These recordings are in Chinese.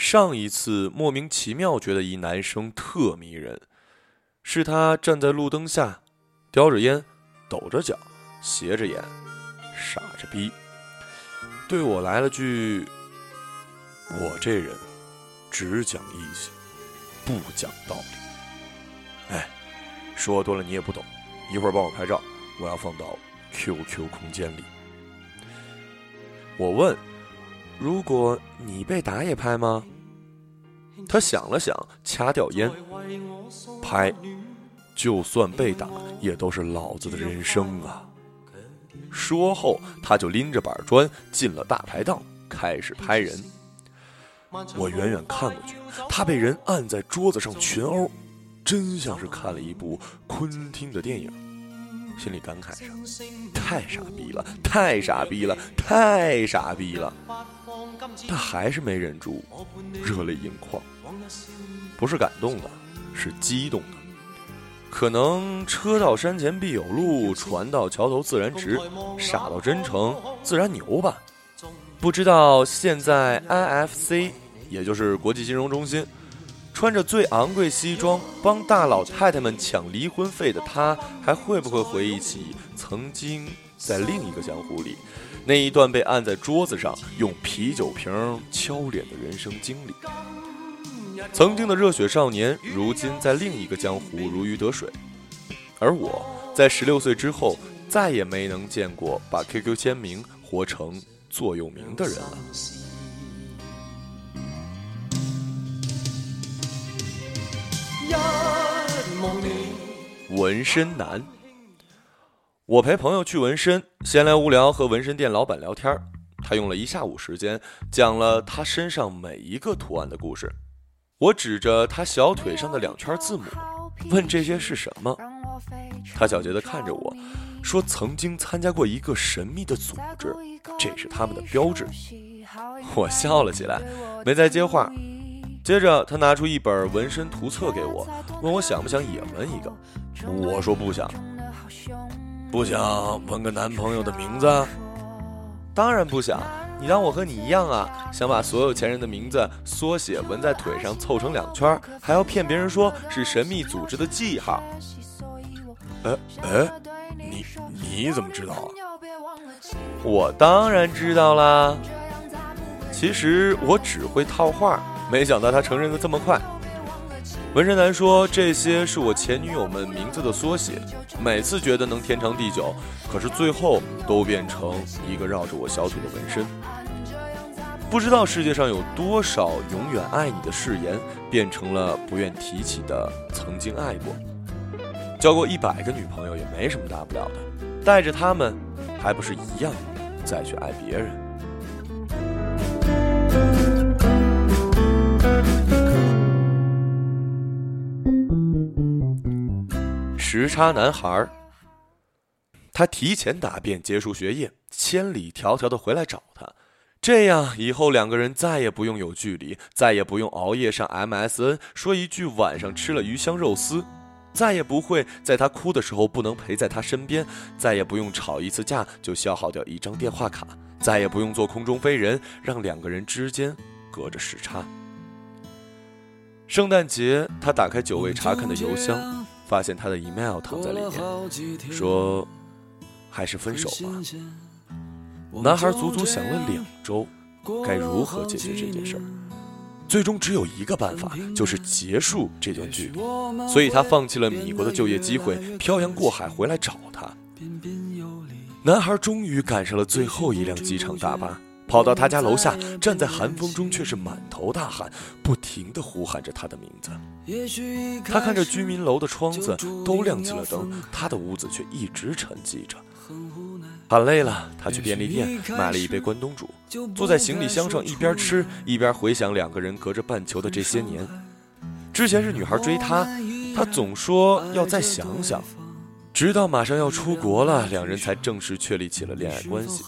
上一次莫名其妙觉得一男生特迷人，是他站在路灯下，叼着烟，抖着脚，斜着眼，傻着逼，对我来了句：“我这人只讲义气，不讲道理。”哎，说多了你也不懂，一会儿帮我拍照，我要放到 QQ 空间里。我问。如果你被打也拍吗？他想了想，掐掉烟，拍。就算被打，也都是老子的人生啊！说后，他就拎着板砖进了大排档，开始拍人。我远远看过去，他被人按在桌子上群殴，真像是看了一部昆汀的电影。心里感慨着：太傻逼了，太傻逼了，太傻逼了！但还是没忍住，热泪盈眶。不是感动的，是激动的。可能车到山前必有路，船到桥头自然直。傻到真诚，自然牛吧。不知道现在 IFC，也就是国际金融中心，穿着最昂贵西装帮大老太太们抢离婚费的他，还会不会回忆起曾经在另一个江湖里？那一段被按在桌子上用啤酒瓶敲脸的人生经历，曾经的热血少年，如今在另一个江湖如鱼得水，而我在十六岁之后再也没能见过把 QQ 签名活成座右铭的人了。纹身男。我陪朋友去纹身，闲来无聊和纹身店老板聊天他用了一下午时间讲了他身上每一个图案的故事。我指着他小腿上的两圈字母，问这些是什么。他小杰的看着我说：“曾经参加过一个神秘的组织，这是他们的标志。”我笑了起来，没再接话。接着他拿出一本纹身图册给我，问我想不想也纹一个。我说不想。不想纹个男朋友的名字？当然不想。你当我和你一样啊？想把所有前任的名字缩写纹在腿上，凑成两圈，还要骗别人说是神秘组织的记号？哎哎，你你怎么知道啊？我当然知道啦。其实我只会套话，没想到他承认的这么快。纹身男说：“这些是我前女友们名字的缩写，每次觉得能天长地久，可是最后都变成一个绕着我小腿的纹身。不知道世界上有多少永远爱你的誓言，变成了不愿提起的曾经爱过。交过一百个女朋友也没什么大不了的，带着他们，还不是一样再去爱别人。”时差男孩他提前答辩结束学业，千里迢迢的回来找他，这样以后两个人再也不用有距离，再也不用熬夜上 MSN 说一句晚上吃了鱼香肉丝，再也不会在他哭的时候不能陪在他身边，再也不用吵一次架就消耗掉一张电话卡，再也不用做空中飞人，让两个人之间隔着时差。圣诞节，他打开久未查看的邮箱。发现他的 email 躺在里面，说：“还是分手吧。”男孩足足想了两周，该如何解决这件事儿？最终只有一个办法，就是结束这段距离。所以他放弃了米国的就业机会，漂洋过海回来找他。男孩终于赶上了最后一辆机场大巴。跑到他家楼下，站在寒风中，却是满头大汗，不停地呼喊着他的名字。他看着居民楼的窗子都亮起了灯，他的屋子却一直沉寂着。喊累了，他去便利店买了一杯关东煮，坐在行李箱上，一边吃一边回想两个人隔着半球的这些年。之前是女孩追他，他总说要再想想。直到马上要出国了，两人才正式确立起了恋爱关系。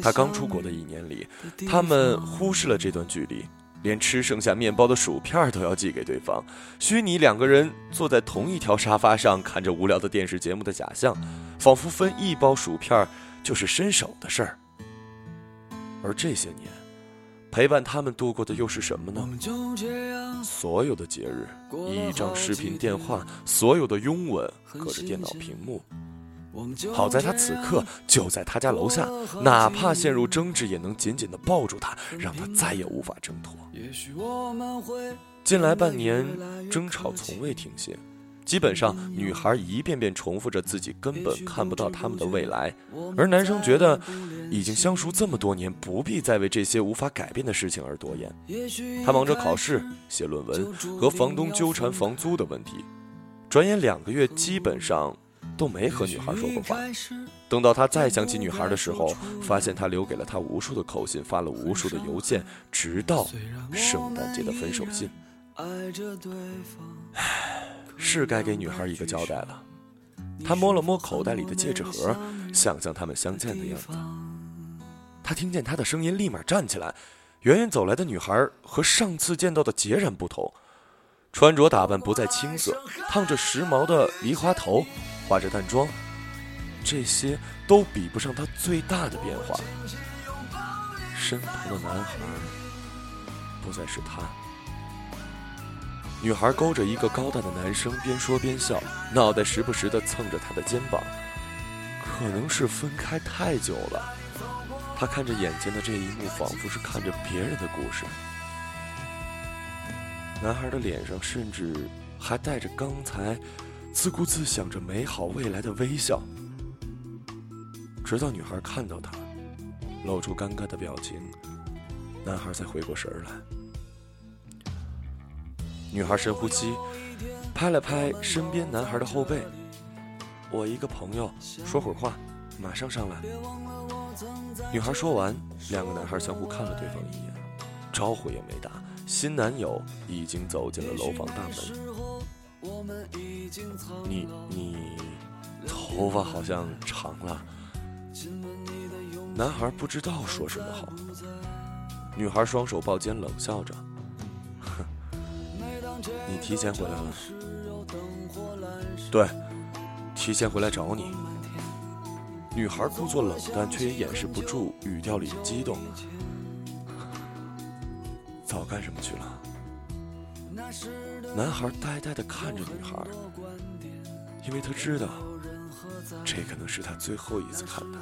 他刚出国的一年里，他们忽视了这段距离，连吃剩下面包的薯片都要寄给对方。虚拟两个人坐在同一条沙发上，看着无聊的电视节目的假象，仿佛分一包薯片就是伸手的事儿。而这些年，陪伴他们度过的又是什么呢？所有的节日，一张视频电话，所有的拥吻，隔着电脑屏幕。好在他此刻就在他家楼下，哪怕陷入争执，也能紧紧地抱住他，让他再也无法挣脱。近来半年，争吵从未停歇。基本上，女孩一遍遍重复着自己根本看不到他们的未来，而男生觉得，已经相熟这么多年，不必再为这些无法改变的事情而多言。他忙着考试、写论文和房东纠缠房租的问题，转眼两个月，基本上都没和女孩说过话。等到他再想起女孩的时候，发现她留给了他无数的口信，发了无数的邮件，直到圣诞节的分手信。唉。是该给女孩一个交代了。他摸了摸口袋里的戒指盒，想象他们相见的样子。他听见他的声音，立马站起来。远远走来的女孩和上次见到的截然不同，穿着打扮不再青涩，烫着时髦的梨花头，化着淡妆，这些都比不上他最大的变化。身旁的男孩不再是他。女孩勾着一个高大的男生，边说边笑，脑袋时不时地蹭着他的肩膀。可能是分开太久了，他看着眼前的这一幕，仿佛是看着别人的故事。男孩的脸上甚至还带着刚才自顾自想着美好未来的微笑，直到女孩看到他，露出尴尬的表情，男孩才回过神来。女孩深呼吸，拍了拍身边男孩的后背。我一个朋友，说会儿话，马上上来。女孩说完，两个男孩相互看了对方一眼，招呼也没打。新男友已经走进了楼房大门。你你，头发好像长了。男孩不知道说什么好。女孩双手抱肩，冷笑着。你提前回来了，对，提前回来找你。女孩故作冷淡，却也掩饰不住语调里的激动。早干什么去了？男孩呆呆的看着女孩，因为他知道，这可能是他最后一次看她。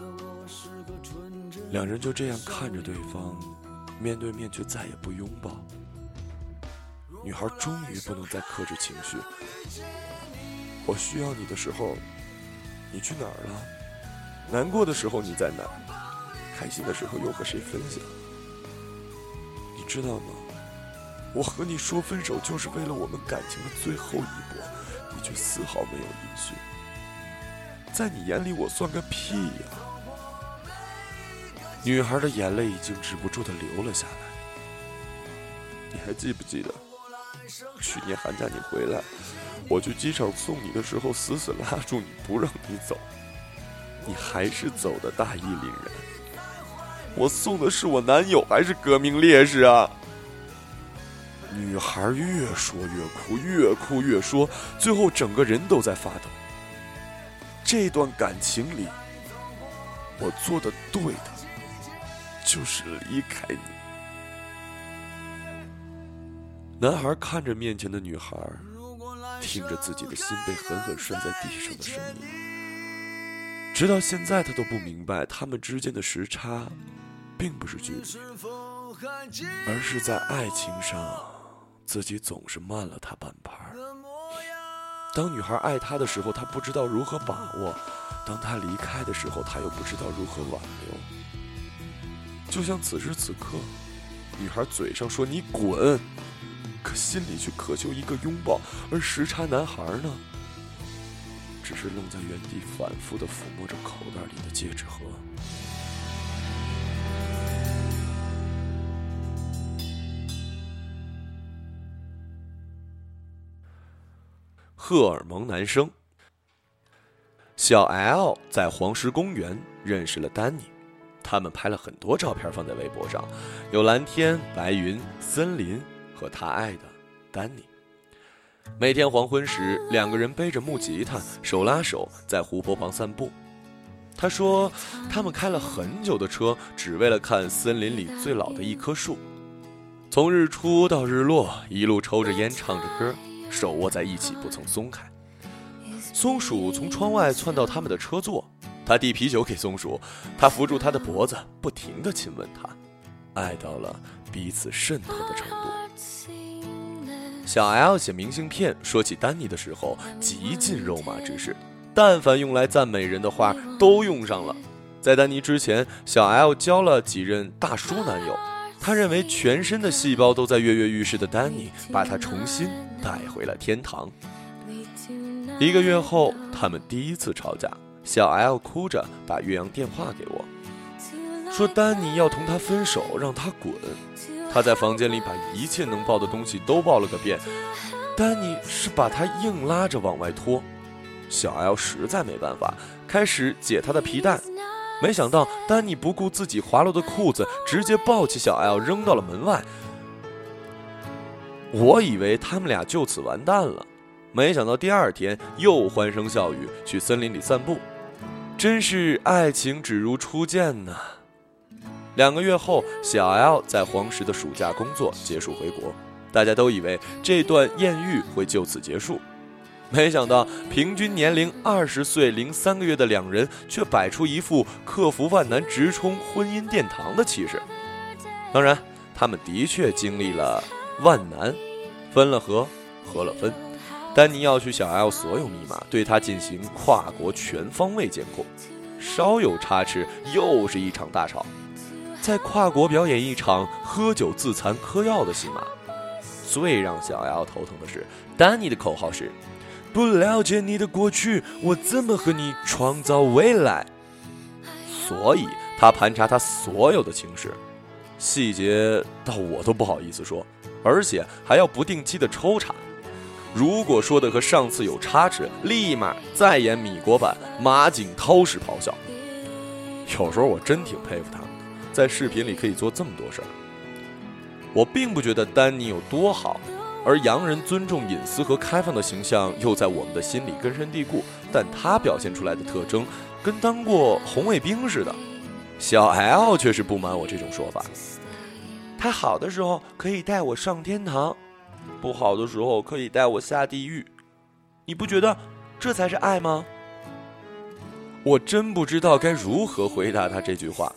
两人就这样看着对方，面对面却再也不拥抱。女孩终于不能再克制情绪。我需要你的时候，你去哪儿了？难过的时候你在哪？开心的时候又和谁分享？你知道吗？我和你说分手就是为了我们感情的最后一搏，你却丝毫没有音讯。在你眼里我算个屁呀！女孩的眼泪已经止不住的流了下来。你还记不记得？去年寒假你回来，我去机场送你的时候，死死拉住你不让你走，你还是走的大义凛然。我送的是我男友还是革命烈士啊？女孩越说越哭，越哭越说，最后整个人都在发抖。这段感情里，我做的对的，就是离开你。男孩看着面前的女孩，听着自己的心被狠狠摔在地上的声音，直到现在他都不明白，他们之间的时差，并不是距离，而是在爱情上，自己总是慢了他半拍。当女孩爱他的时候，他不知道如何把握；当他离开的时候，他又不知道如何挽留。就像此时此刻，女孩嘴上说“你滚”。可心里却渴求一个拥抱，而时差男孩呢，只是愣在原地，反复的抚摸着口袋里的戒指盒。荷尔蒙男生小 L 在黄石公园认识了丹尼，他们拍了很多照片放在微博上，有蓝天、白云、森林。和他爱的丹尼，每天黄昏时，两个人背着木吉他，手拉手在湖泊旁散步。他说，他们开了很久的车，只为了看森林里最老的一棵树，从日出到日落，一路抽着烟，唱着歌，手握在一起，不曾松开。松鼠从窗外窜到他们的车座，他递啤酒给松鼠，他扶住他的脖子，不停地亲吻他，爱到了彼此渗透的程度。小 L 写明信片说起丹尼的时候，极尽肉麻之势，但凡用来赞美人的话都用上了。在丹尼之前，小 L 交了几任大叔男友，他认为全身的细胞都在跃跃欲试的丹尼，把他重新带回了天堂。一个月后，他们第一次吵架，小 L 哭着把岳阳电话给我，说丹尼要同他分手，让他滚。他在房间里把一切能抱的东西都抱了个遍，丹尼是把他硬拉着往外拖，小 L 实在没办法，开始解他的皮带。没想到，丹尼不顾自己滑落的裤子，直接抱起小 L 扔到了门外。我以为他们俩就此完蛋了，没想到第二天又欢声笑语去森林里散步，真是爱情只如初见呐！两个月后，小 L 在黄石的暑假工作结束回国，大家都以为这段艳遇会就此结束。没想到，平均年龄二十岁零三个月的两人，却摆出一副克服万难、直冲婚姻殿堂的气势。当然，他们的确经历了万难，分了合，合了分。丹尼要去小 L 所有密码，对他进行跨国全方位监控，稍有差池，又是一场大吵。在跨国表演一场喝酒自残嗑药的戏码。最让小 L 头疼的是，丹尼的口号是。不了解你的过去，我怎么和你创造未来？所以他盘查他所有的情史，细节到我都不好意思说，而且还要不定期的抽查。如果说的和上次有差池，立马再演米国版马景涛式咆哮。有时候我真挺佩服他，在视频里可以做这么多事儿。我并不觉得丹尼有多好。而洋人尊重隐私和开放的形象又在我们的心里根深蒂固，但他表现出来的特征跟当过红卫兵似的。小 L 却是不满我这种说法。他好的时候可以带我上天堂，不好的时候可以带我下地狱。你不觉得这才是爱吗？我真不知道该如何回答他这句话，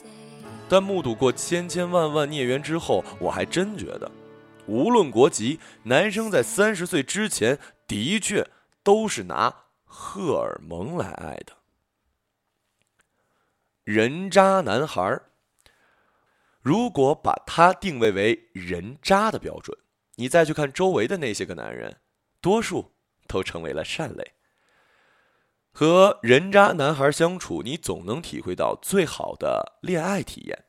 但目睹过千千万万孽缘之后，我还真觉得。无论国籍，男生在三十岁之前的确都是拿荷尔蒙来爱的。人渣男孩如果把他定位为人渣的标准，你再去看周围的那些个男人，多数都成为了善类。和人渣男孩相处，你总能体会到最好的恋爱体验。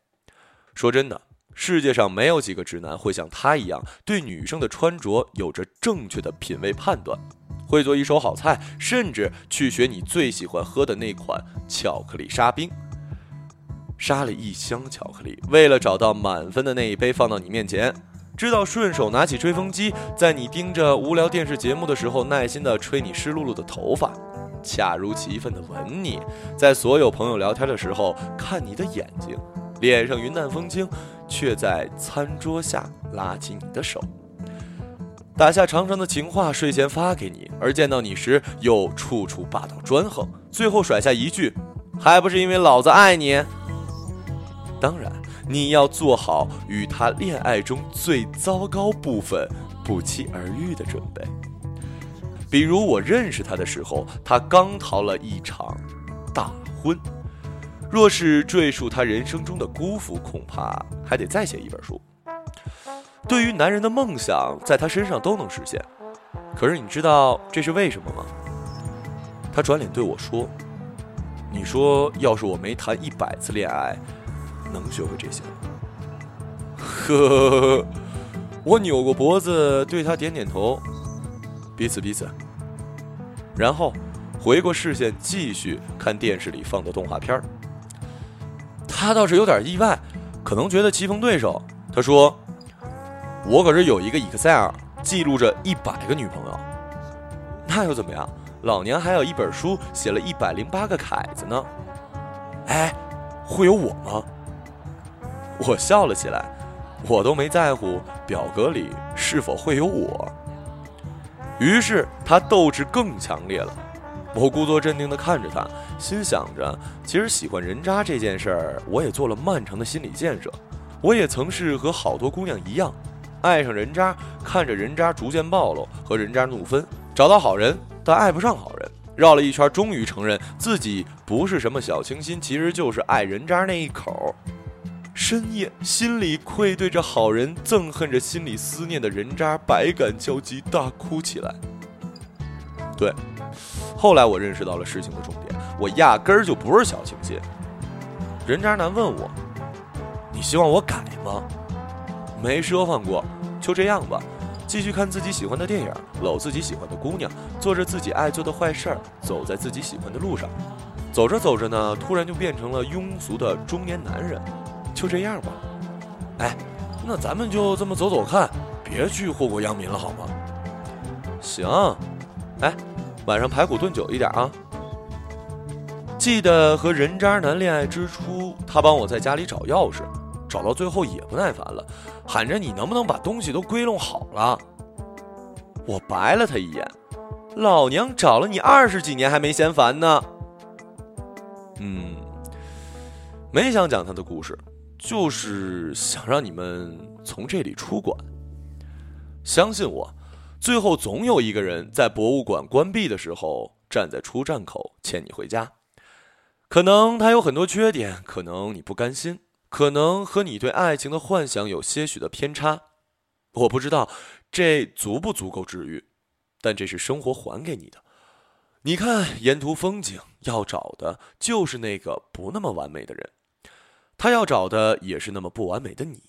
说真的。世界上没有几个直男会像他一样对女生的穿着有着正确的品味判断，会做一手好菜，甚至去学你最喜欢喝的那款巧克力沙冰。杀了一箱巧克力，为了找到满分的那一杯放到你面前，知道顺手拿起吹风机，在你盯着无聊电视节目的时候，耐心的吹你湿漉漉的头发，恰如其分的吻你，在所有朋友聊天的时候看你的眼睛。脸上云淡风轻，却在餐桌下拉起你的手，打下长长的情话，睡前发给你，而见到你时又处处霸道专横，最后甩下一句：“还不是因为老子爱你。”当然，你要做好与他恋爱中最糟糕部分不期而遇的准备，比如我认识他的时候，他刚逃了一场大婚。若是赘述他人生中的辜负，恐怕还得再写一本书。对于男人的梦想，在他身上都能实现。可是你知道这是为什么吗？他转脸对我说：“你说，要是我没谈一百次恋爱，能学会这些吗？”呵呵呵，我扭过脖子对他点点头，彼此彼此。然后回过视线，继续看电视里放的动画片。他倒是有点意外，可能觉得棋逢对手。他说：“我可是有一个 Excel，记录着一百个女朋友。那又怎么样？老娘还有一本书，写了一百零八个凯子呢。哎，会有我吗？”我笑了起来。我都没在乎表格里是否会有我。于是他斗志更强烈了。我故作镇定地看着他，心想着，其实喜欢人渣这件事儿，我也做了漫长的心理建设。我也曾是和好多姑娘一样，爱上人渣，看着人渣逐渐暴露，和人渣怒分，找到好人，但爱不上好人，绕了一圈，终于承认自己不是什么小清新，其实就是爱人渣那一口。深夜，心里愧对着好人，憎恨着心里思念的人渣，百感交集，大哭起来。对。后来我认识到了事情的重点，我压根儿就不是小清新。人渣男问我：“你希望我改吗？”没奢望过，就这样吧，继续看自己喜欢的电影，搂自己喜欢的姑娘，做着自己爱做的坏事儿，走在自己喜欢的路上。走着走着呢，突然就变成了庸俗的中年男人。就这样吧。哎，那咱们就这么走走看，别去祸国殃民了，好吗？行。哎。晚上排骨炖久一点啊！记得和人渣男恋爱之初，他帮我在家里找钥匙，找到最后也不耐烦了，喊着你能不能把东西都归拢好了？我白了他一眼，老娘找了你二十几年还没嫌烦呢。嗯，没想讲他的故事，就是想让你们从这里出馆。相信我。最后总有一个人在博物馆关闭的时候站在出站口牵你回家，可能他有很多缺点，可能你不甘心，可能和你对爱情的幻想有些许的偏差，我不知道这足不足够治愈，但这是生活还给你的。你看沿途风景，要找的就是那个不那么完美的人，他要找的也是那么不完美的你。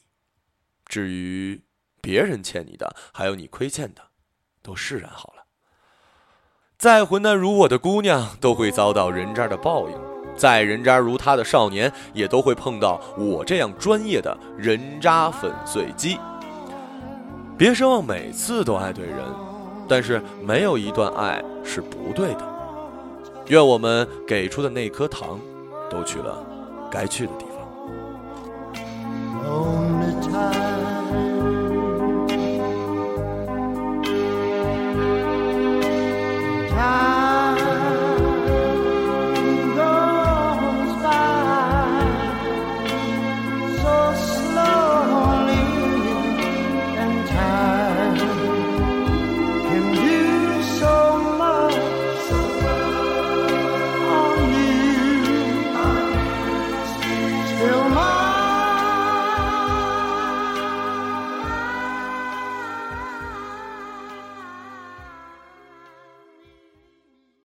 至于别人欠你的，还有你亏欠的。都释然好了。再混蛋如我的姑娘，都会遭到人渣的报应；再人渣如他的少年，也都会碰到我这样专业的人渣粉碎机。别奢望每次都爱对人，但是没有一段爱是不对的。愿我们给出的那颗糖，都去了该去的地方。Oh.